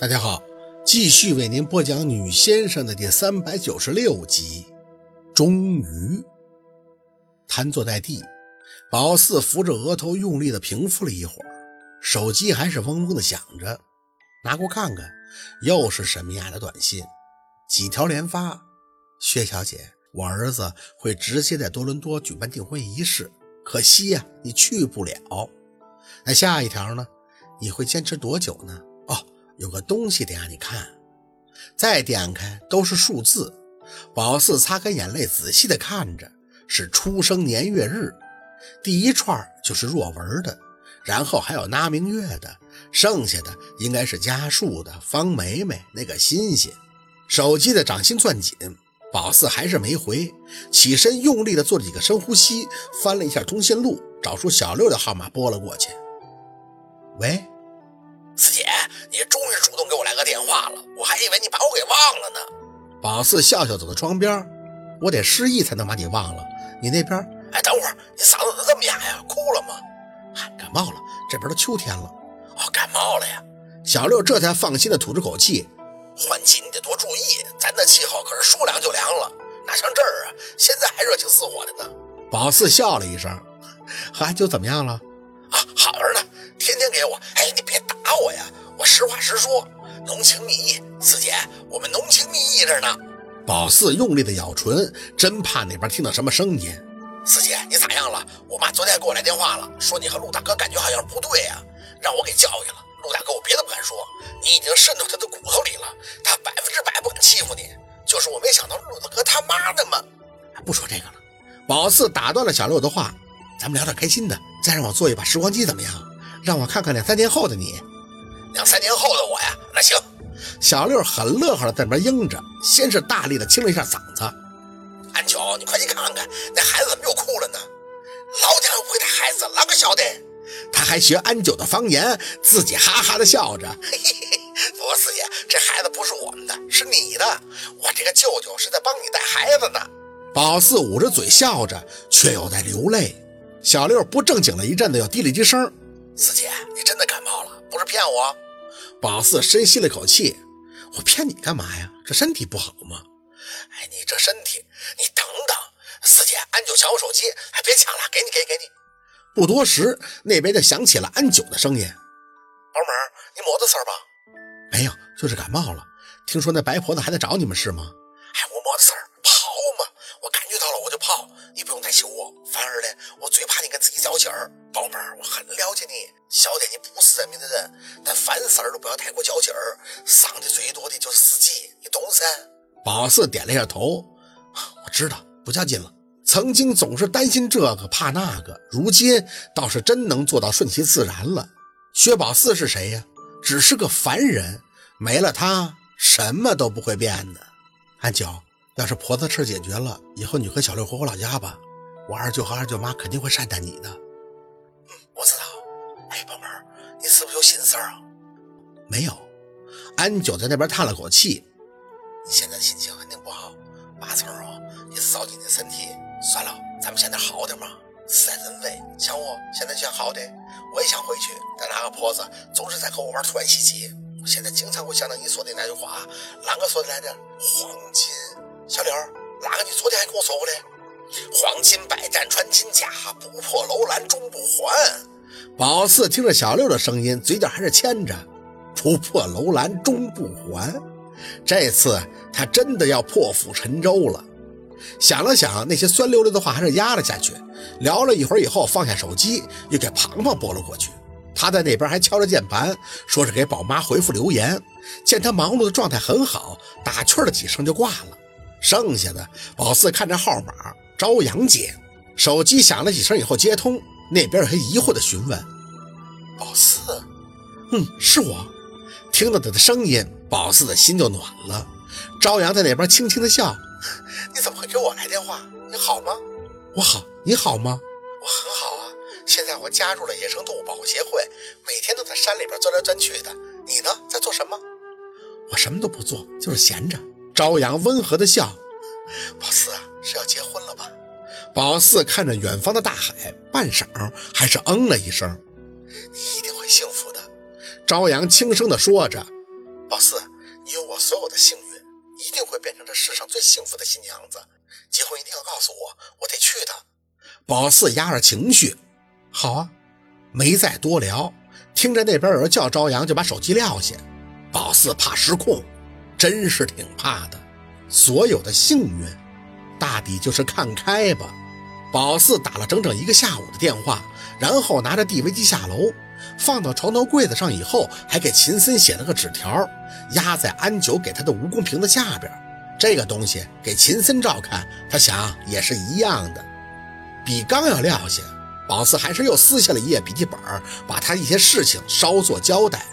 大家好，继续为您播讲《女先生》的第三百九十六集。终于，瘫坐在地，宝四扶着额头，用力的平复了一会儿，手机还是嗡嗡的响着。拿过看看，又是什么样的短信，几条连发：“薛小姐，我儿子会直接在多伦多举办订婚仪式，可惜呀，你去不了。”那下一条呢？你会坚持多久呢？有个东西得让你看，再点开都是数字。宝四擦干眼泪，仔细的看着，是出生年月日。第一串就是若文的，然后还有那明月的，剩下的应该是家树的、方梅梅那个欣欣。手机的掌心攥紧，宝四还是没回，起身用力的做了几个深呼吸，翻了一下通讯录，找出小六的号码拨了过去。喂。你终于主动给我来个电话了，我还以为你把我给忘了呢。宝四笑笑走到窗边，我得失忆才能把你忘了。你那边？哎，等会儿，你嗓子怎么这么哑呀？哭了吗？嗨，感冒了，这边都秋天了。哦，感冒了呀。小六这才放心的吐出口气。换季你得多注意，咱的气候可是说凉就凉了，哪像这儿啊，现在还热情似火的呢。宝四笑了一声，和安九怎么样了？啊，好着呢，天天给我。哎，你别打我呀，我实话实说，浓情蜜意。四姐，我们浓情蜜意着呢。宝四用力的咬唇，真怕那边听到什么声音。四姐，你咋样了？我妈昨天给我来电话了，说你和陆大哥感觉好像不对呀，让我给教育了。陆大哥，我别的不敢说，你已经渗透他的骨头里了，他百分之百不敢欺负你。就是我没想到陆大哥他妈的嘛。不说这个了。宝四打断了小六的话，咱们聊点开心的。再让我做一把时光机怎么样？让我看看两三年后的你。两三年后的我呀，那行。小六很乐呵的在那边应着，先是大力的清了一下嗓子。安九，你快去看看，那孩子怎么又哭了呢？老娘不会带孩子，哪个晓得？他还学安九的方言，自己哈哈的笑着。嘿嘿嘿，不四爷，这孩子不是我们的，是你的。我这个舅舅是在帮你带孩子呢。宝四捂着嘴笑着，却又在流泪。小六不正经了一阵子，又低了低声：“四姐，你真的感冒了，不是骗我。”宝四深吸了口气：“我骗你干嘛呀？这身体不好吗？”“哎，你这身体……你等等，四姐，安九抢我手机，哎，别抢了，给你，给你，给你。”不多时，那边就响起了安九的声音：“宝妹儿，你没的事儿吧？”“没有，就是感冒了。听说那白婆子还在找你们是吗？”“哎，我没的事儿，跑嘛，我感觉到了我就跑，你不用担心我。反而呢。”我最怕你跟自己较劲儿，宝贝儿，我很了解你，晓得你不是人命的人，但凡事儿都不要太过较劲儿，伤的最多的就是自己，你懂噻？宝四点了一下头，我知道，不较劲了。曾经总是担心这个怕那个，如今倒是真能做到顺其自然了。薛宝四是谁呀？只是个凡人，没了他，什么都不会变的。安九，要是婆子事解决了，以后你和小六回我老家吧。我二舅和二舅妈肯定会善待你的。是不是有心事啊？没有。安九在那边叹了口气。你现在心情肯定不好，八成啊也是着急你的身体。算了，咱们现在好点嘛。事在人为，像我现在想好的，我也想回去，但那个婆子总是在跟我玩突然袭击。我现在经常会想到你说的那句话，哪个说的来着？黄金。小刘，哪个你昨天还跟我说过的？黄金百战穿金甲，不破楼兰终不还。宝四听着小六的声音，嘴角还是牵着“不破楼兰终不还”。这次他真的要破釜沉舟了。想了想，那些酸溜溜的话还是压了下去。聊了一会儿以后，放下手机，又给庞庞拨了过去。他在那边还敲着键盘，说是给宝妈回复留言。见他忙碌的状态很好，打趣了几声就挂了。剩下的，宝四看着号码。朝阳姐，手机响了几声以后接通，那边还疑惑的询问：“宝四，嗯，是我。”听到他的声音，宝四的心就暖了。朝阳在那边轻轻的笑：“你怎么会给我来电话？你好吗？我好，你好吗？我很好啊。现在我加入了野生动物保护协会，每天都在山里边钻来钻去的。你呢，在做什么？我什么都不做，就是闲着。”朝阳温和的笑：“宝四啊。”是要结婚了宝四看着远方的大海，半晌还是嗯了一声：“你一定会幸福的。”朝阳轻声地说着：“宝四，你有我所有的幸运，一定会变成这世上最幸福的新娘子。结婚一定要告诉我，我得去的。宝四压着情绪，好啊，没再多聊。听着那边有人叫朝阳，就把手机撂下。宝四怕失控，真是挺怕的。所有的幸运，大抵就是看开吧。宝四打了整整一个下午的电话，然后拿着 DV 机下楼，放到床头柜子上以后，还给秦森写了个纸条，压在安九给他的蜈蚣瓶子下边。这个东西给秦森照看，他想也是一样的。笔刚要撂下，宝四还是又撕下了一页笔记本，把他一些事情稍作交代，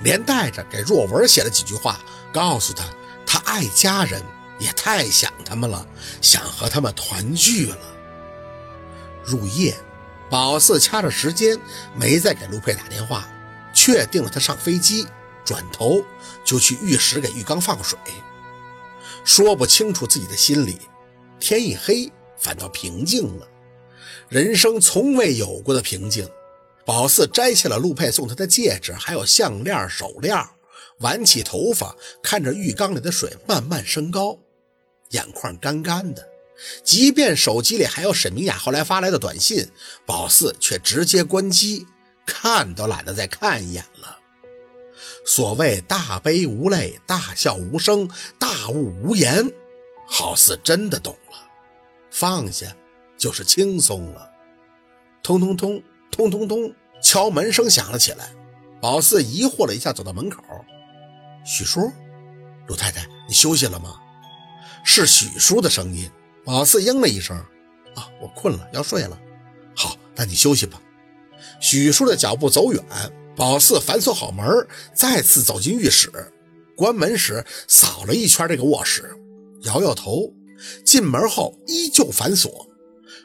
连带着给若文写了几句话，告诉他他爱家人，也太想他们了，想和他们团聚了。入夜，宝四掐着时间，没再给陆佩打电话，确定了他上飞机，转头就去浴室给浴缸放水。说不清楚自己的心里，天一黑，反倒平静了，人生从未有过的平静。宝四摘下了陆佩送他的戒指，还有项链、手链，挽起头发，看着浴缸里的水慢慢升高，眼眶干干的。即便手机里还有沈明雅后来发来的短信，宝四却直接关机，看都懒得再看一眼了。所谓大悲无泪，大笑无声，大悟无言，好似真的懂了。放下就是轻松了。通通通通通通，敲门声响了起来。宝四疑惑了一下，走到门口。许叔，陆太太，你休息了吗？是许叔的声音。宝四应了一声：“啊，我困了，要睡了。好，那你休息吧。”许叔的脚步走远，宝四反锁好门，再次走进浴室。关门时扫了一圈这个卧室，摇摇头。进门后依旧反锁，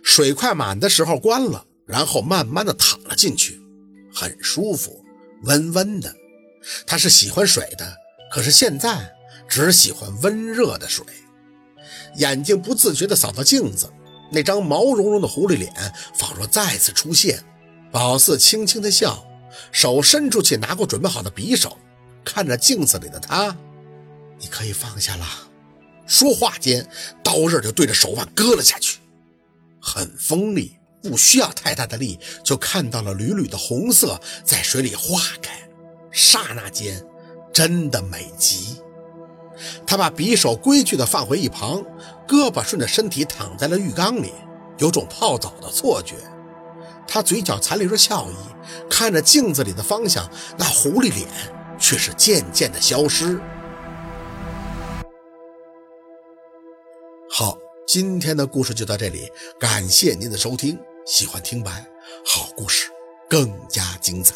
水快满的时候关了，然后慢慢的躺了进去，很舒服，温温的。他是喜欢水的，可是现在只喜欢温热的水。眼睛不自觉地扫到镜子，那张毛茸茸的狐狸脸仿若再次出现。宝四轻轻地笑，手伸出去拿过准备好的匕首，看着镜子里的他：“你可以放下了。”说话间，刀刃就对着手腕割了下去，很锋利，不需要太大的力，就看到了缕缕的红色在水里化开，刹那间，真的美极。他把匕首规矩地放回一旁，胳膊顺着身体躺在了浴缸里，有种泡澡的错觉。他嘴角残留着笑意，看着镜子里的方向，那狐狸脸却是渐渐的消失。好，今天的故事就到这里，感谢您的收听。喜欢听白，好故事更加精彩。